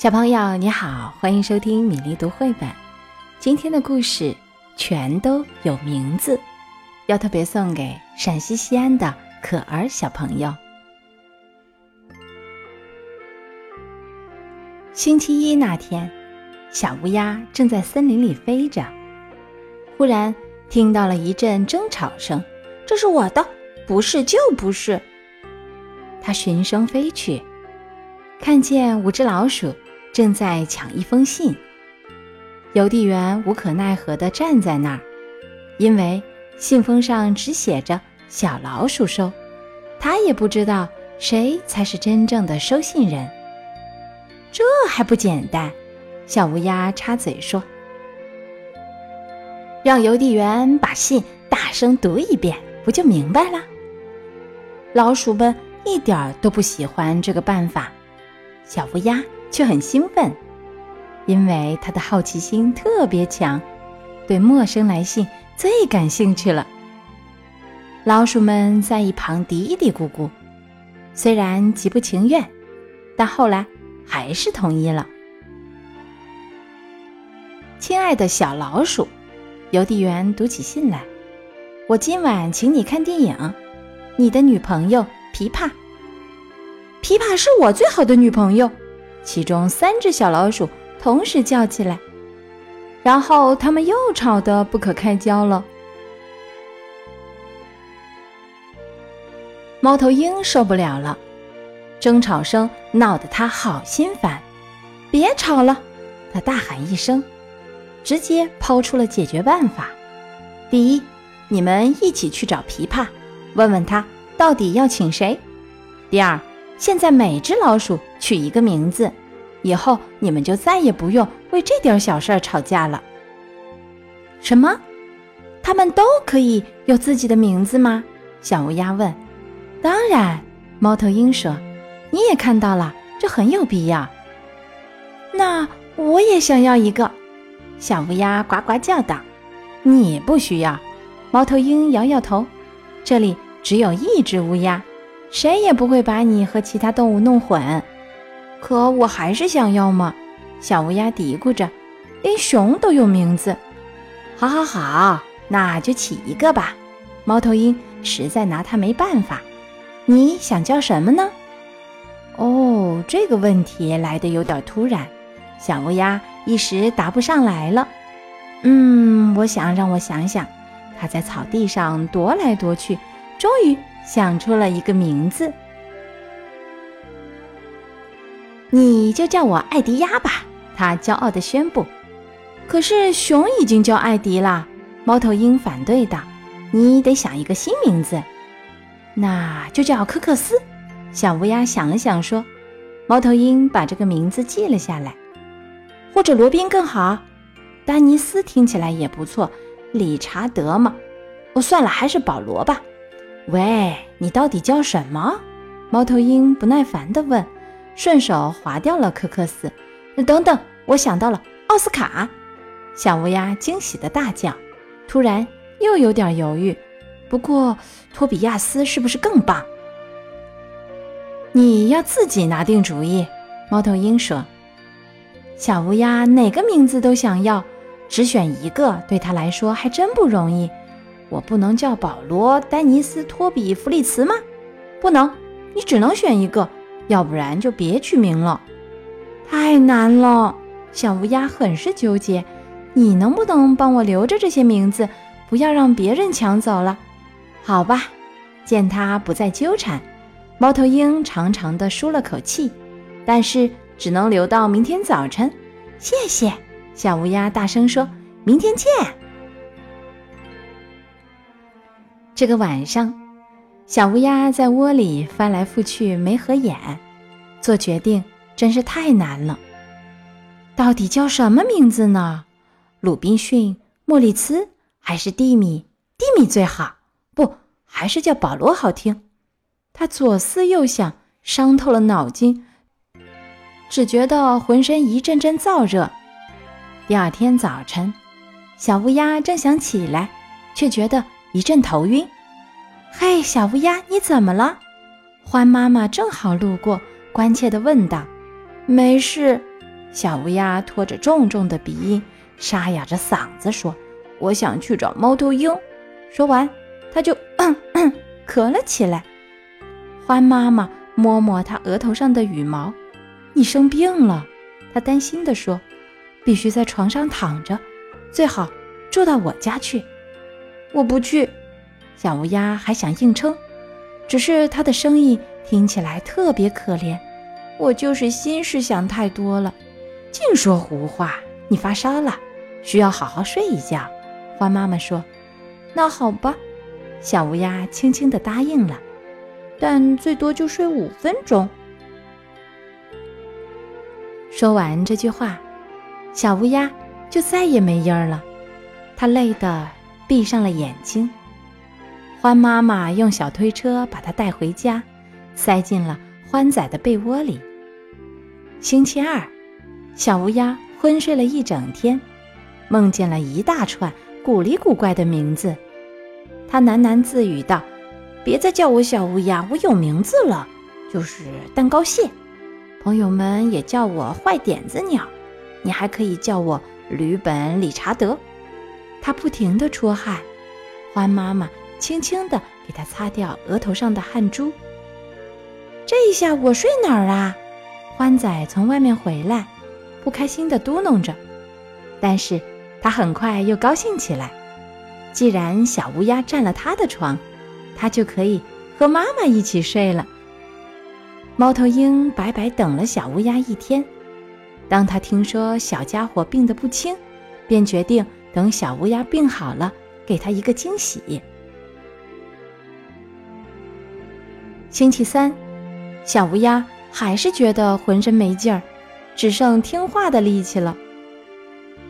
小朋友你好，欢迎收听米粒读绘本。今天的故事全都有名字，要特别送给陕西西安的可儿小朋友。星期一那天，小乌鸦正在森林里飞着，忽然听到了一阵争吵声：“这是我的，不是就不是。”它循声飞去，看见五只老鼠。正在抢一封信，邮递员无可奈何地站在那儿，因为信封上只写着“小老鼠收”，他也不知道谁才是真正的收信人。这还不简单？小乌鸦插嘴说：“让邮递员把信大声读一遍，不就明白了？”老鼠们一点都不喜欢这个办法，小乌鸦。却很兴奋，因为他的好奇心特别强，对陌生来信最感兴趣了。老鼠们在一旁嘀嘀咕咕，虽然极不情愿，但后来还是同意了。亲爱的小老鼠，邮递员读起信来：“我今晚请你看电影，你的女朋友琵琶。琵琶是我最好的女朋友。”其中三只小老鼠同时叫起来，然后他们又吵得不可开交了。猫头鹰受不了了，争吵声闹得他好心烦。别吵了，他大喊一声，直接抛出了解决办法：第一，你们一起去找琵琶，问问他到底要请谁；第二，现在每只老鼠取一个名字，以后你们就再也不用为这点小事吵架了。什么？他们都可以有自己的名字吗？小乌鸦问。当然，猫头鹰说。你也看到了，这很有必要。那我也想要一个。小乌鸦呱呱叫道。你不需要。猫头鹰摇摇头。这里只有一只乌鸦。谁也不会把你和其他动物弄混，可我还是想要嘛。小乌鸦嘀咕着，连熊都有名字。好，好，好，那就起一个吧。猫头鹰实在拿它没办法。你想叫什么呢？哦，这个问题来的有点突然，小乌鸦一时答不上来了。嗯，我想让我想想。它在草地上踱来踱去，终于。想出了一个名字，你就叫我艾迪鸭吧。他骄傲地宣布。可是熊已经叫艾迪了，猫头鹰反对道：“你得想一个新名字，那就叫科克斯。”小乌鸦想了想说：“猫头鹰把这个名字记了下来，或者罗宾更好，丹尼斯听起来也不错，理查德嘛，哦，算了，还是保罗吧。”喂，你到底叫什么？猫头鹰不耐烦地问，顺手划掉了科克斯。等等，我想到了，奥斯卡！小乌鸦惊喜地大叫。突然又有点犹豫，不过托比亚斯是不是更棒？你要自己拿定主意。猫头鹰说。小乌鸦哪个名字都想要，只选一个对他来说还真不容易。我不能叫保罗、丹尼斯、托比、弗里茨吗？不能，你只能选一个，要不然就别取名了。太难了，小乌鸦很是纠结。你能不能帮我留着这些名字，不要让别人抢走了？好吧。见他不再纠缠，猫头鹰长长的舒了口气，但是只能留到明天早晨。谢谢，小乌鸦大声说：“明天见。”这个晚上，小乌鸦在窝里翻来覆去没合眼，做决定真是太难了。到底叫什么名字呢？鲁滨逊、莫里茨还是蒂米？蒂米最好，不，还是叫保罗好听。他左思右想，伤透了脑筋，只觉得浑身一阵阵燥热。第二天早晨，小乌鸦正想起来，却觉得。一阵头晕，嘿，小乌鸦，你怎么了？獾妈妈正好路过，关切地问道。没事，小乌鸦拖着重重的鼻音，沙哑着嗓子说：“我想去找猫头鹰。”说完，他就咳咳了起来。欢妈妈摸摸他额头上的羽毛：“你生病了。”他担心地说：“必须在床上躺着，最好住到我家去。”我不去。小乌鸦还想硬撑，只是他的声音听起来特别可怜。我就是心事想太多了，净说胡话。你发烧了，需要好好睡一觉。花妈妈说：“那好吧。”小乌鸦轻轻地答应了，但最多就睡五分钟。说完这句话，小乌鸦就再也没音儿了，它累得闭上了眼睛。欢妈妈用小推车把它带回家，塞进了欢仔的被窝里。星期二，小乌鸦昏睡了一整天，梦见了一大串古里古怪的名字。他喃喃自语道：“别再叫我小乌鸦，我有名字了，就是蛋糕蟹。朋友们也叫我坏点子鸟。你还可以叫我驴本理查德。”他不停地出汗。欢妈妈。轻轻地给他擦掉额头上的汗珠。这一下我睡哪儿啊？欢仔从外面回来，不开心地嘟哝着。但是他很快又高兴起来。既然小乌鸦占了他的床，他就可以和妈妈一起睡了。猫头鹰白白等了小乌鸦一天。当他听说小家伙病得不轻，便决定等小乌鸦病好了，给他一个惊喜。星期三，小乌鸦还是觉得浑身没劲儿，只剩听话的力气了。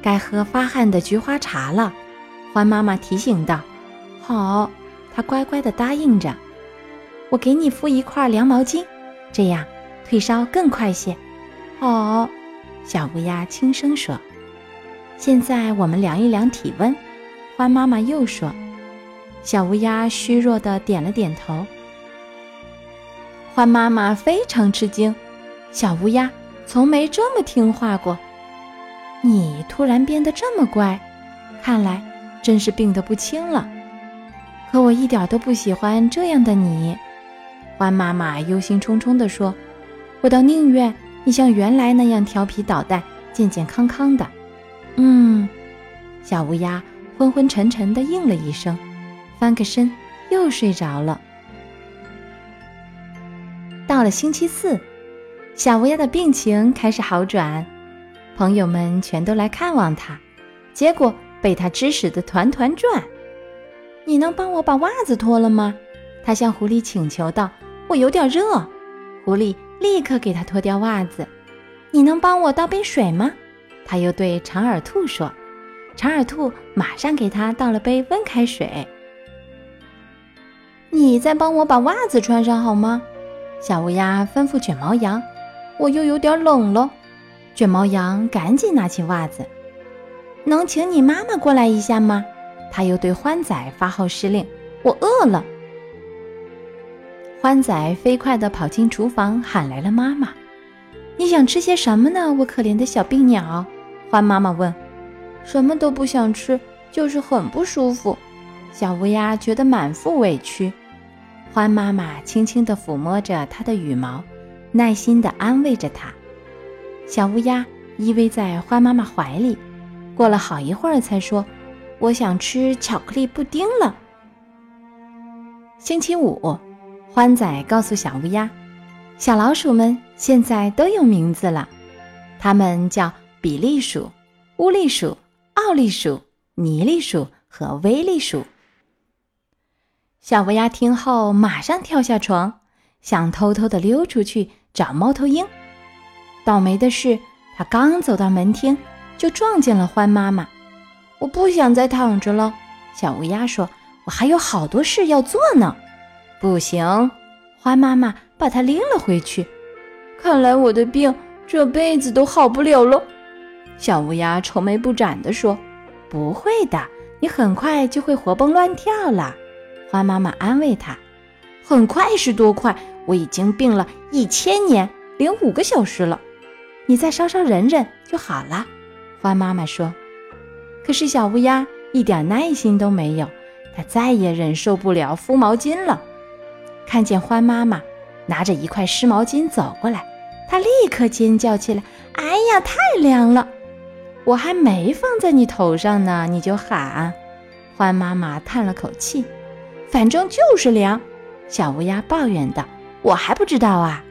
该喝发汗的菊花茶了，欢妈妈提醒道：“好。”它乖乖地答应着。我给你敷一块凉毛巾，这样退烧更快些。好，小乌鸦轻声说。现在我们量一量体温，欢妈妈又说。小乌鸦虚弱地点了点头。欢妈妈非常吃惊，小乌鸦从没这么听话过。你突然变得这么乖，看来真是病得不轻了。可我一点都不喜欢这样的你。欢妈妈忧心忡忡地说：“我倒宁愿你像原来那样调皮捣蛋，健健康康的。”嗯，小乌鸦昏昏沉沉地应了一声，翻个身又睡着了。到了星期四，小乌鸦的病情开始好转，朋友们全都来看望他，结果被他指使的团团转。你能帮我把袜子脱了吗？他向狐狸请求道：“我有点热。”狐狸立刻给他脱掉袜子。你能帮我倒杯水吗？他又对长耳兔说。长耳兔马上给他倒了杯温开水。你再帮我把袜子穿上好吗？小乌鸦吩咐卷毛羊：“我又有点冷了。”卷毛羊赶紧拿起袜子。能请你妈妈过来一下吗？他又对欢仔发号施令：“我饿了。”欢仔飞快地跑进厨房，喊来了妈妈：“你想吃些什么呢？我可怜的小病鸟。”欢妈妈问：“什么都不想吃，就是很不舒服。”小乌鸦觉得满腹委屈。欢妈妈轻轻地抚摸着它的羽毛，耐心地安慰着它。小乌鸦依偎在欢妈妈怀里，过了好一会儿才说：“我想吃巧克力布丁了。”星期五，欢仔告诉小乌鸦：“小老鼠们现在都有名字了，它们叫比利鼠、乌利鼠、奥利鼠、尼利鼠和威利鼠。”小乌鸦听后，马上跳下床，想偷偷地溜出去找猫头鹰。倒霉的是，它刚走到门厅，就撞见了獾妈妈。我不想再躺着了，小乌鸦说：“我还有好多事要做呢。”不行，欢妈妈把它拎了回去。看来我的病这辈子都好不了了。小乌鸦愁眉不展地说：“不会的，你很快就会活蹦乱跳了。”花妈妈安慰他：“很快是多快？我已经病了一千年零五个小时了。”你再稍稍忍忍就好了。”獾妈妈说。可是小乌鸦一点耐心都没有，它再也忍受不了敷毛巾了。看见獾妈妈拿着一块湿毛巾走过来，它立刻尖叫起来：“哎呀，太凉了！我还没放在你头上呢，你就喊。”獾妈妈叹了口气：“反正就是凉。”小乌鸦抱怨道：“我还不知道啊。”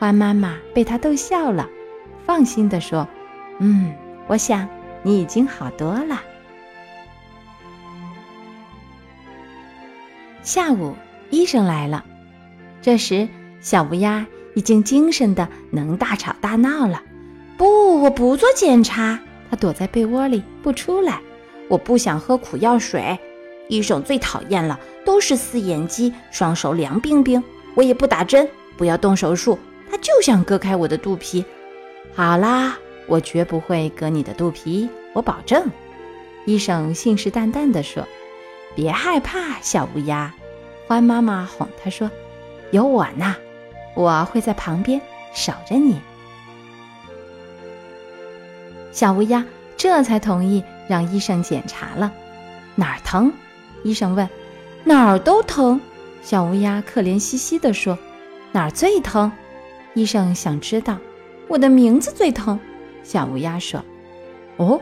獾妈妈被他逗笑了，放心地说：“嗯，我想。”你已经好多了。下午，医生来了。这时，小乌鸦已经精神的能大吵大闹了。不，我不做检查。它躲在被窝里不出来。我不想喝苦药水。医生最讨厌了，都是四眼鸡，双手凉冰冰。我也不打针，不要动手术。他就想割开我的肚皮。好啦。我绝不会割你的肚皮，我保证。”医生信誓旦旦地说。“别害怕，小乌鸦。”獾妈妈哄他说，“有我呢，我会在旁边守着你。”小乌鸦这才同意让医生检查了。哪儿疼？医生问。“哪儿都疼。”小乌鸦可怜兮兮地说。“哪儿最疼？”医生想知道。“我的名字最疼。”小乌鸦说：“哦，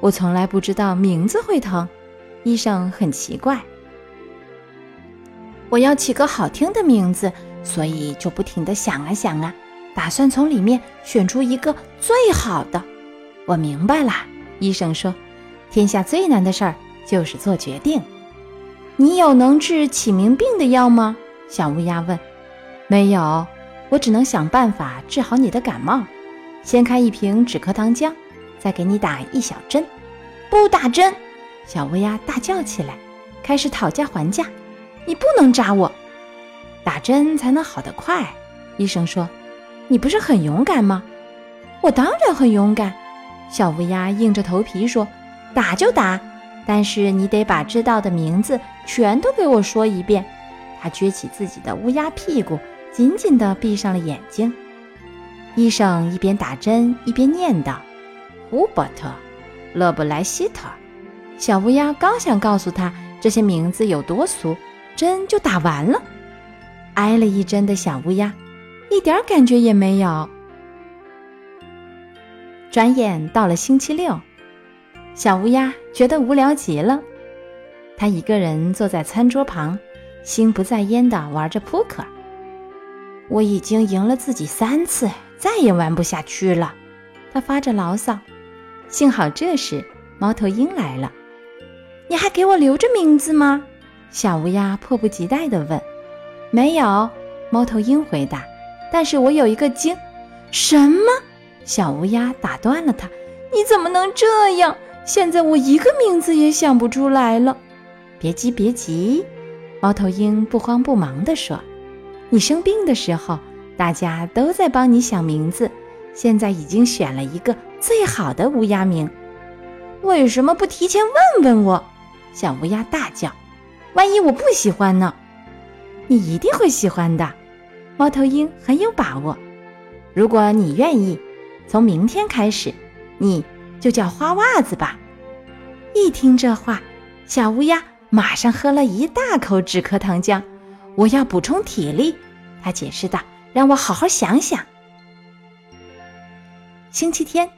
我从来不知道名字会疼。”医生很奇怪。我要起个好听的名字，所以就不停地想啊想啊，打算从里面选出一个最好的。我明白了，医生说：“天下最难的事儿就是做决定。”你有能治起名病的药吗？小乌鸦问。“没有，我只能想办法治好你的感冒。”先开一瓶止咳糖浆，再给你打一小针。不打针！小乌鸦大叫起来，开始讨价还价。你不能扎我，打针才能好得快。医生说：“你不是很勇敢吗？”我当然很勇敢。小乌鸦硬着头皮说：“打就打，但是你得把知道的名字全都给我说一遍。”他撅起自己的乌鸦屁股，紧紧地闭上了眼睛。医生一边打针一边念叨：“胡伯特，勒布莱希特。”小乌鸦刚想告诉他这些名字有多俗，针就打完了。挨了一针的小乌鸦一点感觉也没有。转眼到了星期六，小乌鸦觉得无聊极了。他一个人坐在餐桌旁，心不在焉地玩着扑克。我已经赢了自己三次。再也玩不下去了，他发着牢骚。幸好这时猫头鹰来了。“你还给我留着名字吗？”小乌鸦迫不及待地问。“没有。”猫头鹰回答。“但是我有一个精。”“什么？”小乌鸦打断了他。“你怎么能这样？现在我一个名字也想不出来了。”“别急，别急。”猫头鹰不慌不忙地说。“你生病的时候。”大家都在帮你想名字，现在已经选了一个最好的乌鸦名。为什么不提前问问我？小乌鸦大叫：“万一我不喜欢呢？”你一定会喜欢的。猫头鹰很有把握。如果你愿意，从明天开始，你就叫花袜子吧。一听这话，小乌鸦马上喝了一大口止咳糖浆。我要补充体力，他解释道。让我好好想想。星期天，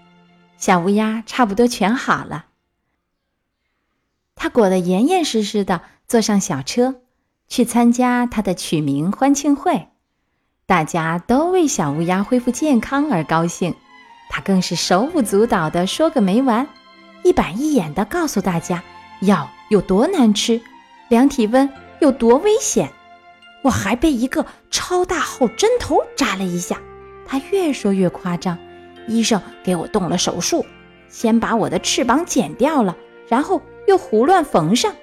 小乌鸦差不多全好了。它裹得严严实实的，坐上小车，去参加它的取名欢庆会。大家都为小乌鸦恢复健康而高兴，他更是手舞足蹈的说个没完，一板一眼的告诉大家药有多难吃，量体温有多危险。我还被一个超大号针头扎了一下，他越说越夸张。医生给我动了手术，先把我的翅膀剪掉了，然后又胡乱缝上。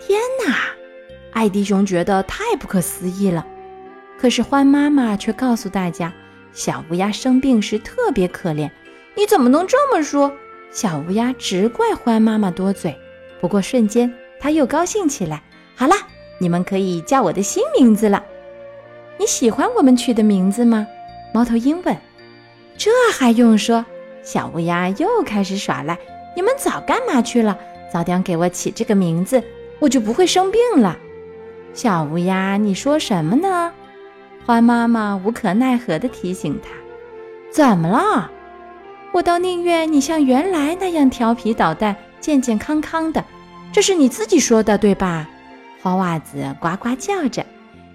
天哪！艾迪熊觉得太不可思议了。可是獾妈妈却告诉大家，小乌鸦生病时特别可怜。你怎么能这么说？小乌鸦直怪獾妈妈多嘴。不过瞬间，它又高兴起来。好了。你们可以叫我的新名字了。你喜欢我们取的名字吗？猫头鹰问。这还用说？小乌鸦又开始耍赖。你们早干嘛去了？早点给我起这个名字，我就不会生病了。小乌鸦，你说什么呢？獾妈妈无可奈何地提醒他：“怎么了？我倒宁愿你像原来那样调皮捣蛋、健健康康的。这是你自己说的，对吧？”花袜子呱呱叫着，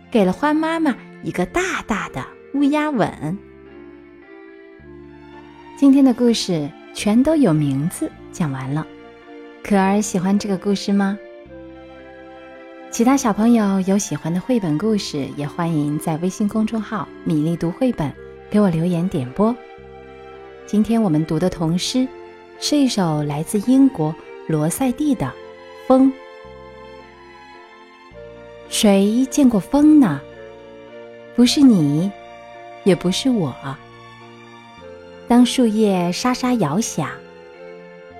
给了獾妈妈一个大大的乌鸦吻。今天的故事全都有名字，讲完了。可儿喜欢这个故事吗？其他小朋友有喜欢的绘本故事，也欢迎在微信公众号“米粒读绘本”给我留言点播。今天我们读的童诗是一首来自英国罗塞蒂的《风》。谁见过风呢？不是你，也不是我。当树叶沙沙摇响，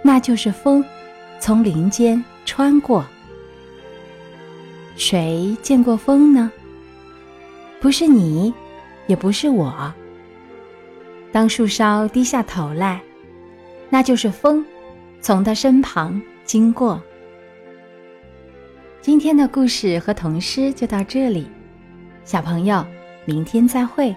那就是风从林间穿过。谁见过风呢？不是你，也不是我。当树梢低下头来，那就是风从他身旁经过。今天的故事和童诗就到这里，小朋友，明天再会。